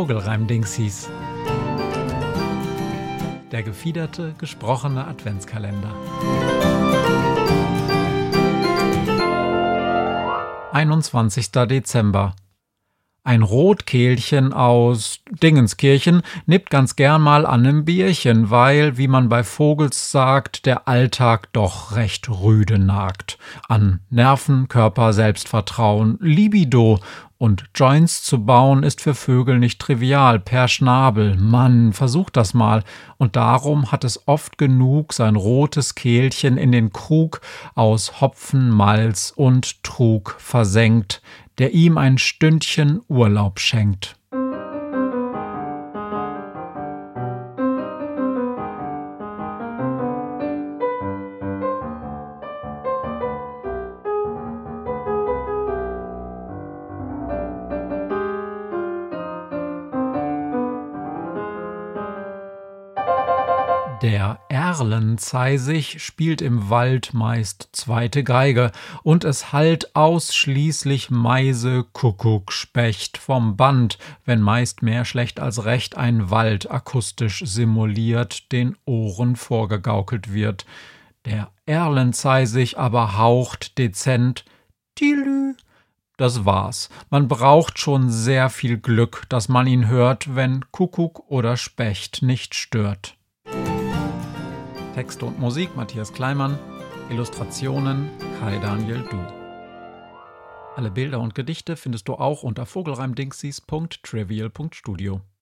Vogelreim-Dingsies. Der gefiederte, gesprochene Adventskalender. 21. Dezember. Ein Rotkehlchen aus Dingenskirchen nippt ganz gern mal an nem Bierchen, weil, wie man bei Vogels sagt, der Alltag doch recht rüde nagt. An Nerven, Körper, Selbstvertrauen, Libido. Und Joints zu bauen ist für Vögel nicht trivial, per Schnabel. Mann, versucht das mal. Und darum hat es oft genug sein rotes Kehlchen in den Krug aus Hopfen, Malz und Trug versenkt, der ihm ein Stündchen Urlaub schenkt. Der Erlenzeisig spielt im Wald meist zweite Geige und es hallt ausschließlich Meise, Kuckuck, Specht vom Band, wenn meist mehr schlecht als recht ein Wald akustisch simuliert den Ohren vorgegaukelt wird. Der Erlenzeisig aber haucht dezent Tilü. Das war's. Man braucht schon sehr viel Glück, dass man ihn hört, wenn Kuckuck oder Specht nicht stört. Texte und Musik Matthias Kleimann, Illustrationen Kai Daniel Du. Alle Bilder und Gedichte findest du auch unter vogelreimdingsies.trivial.studio.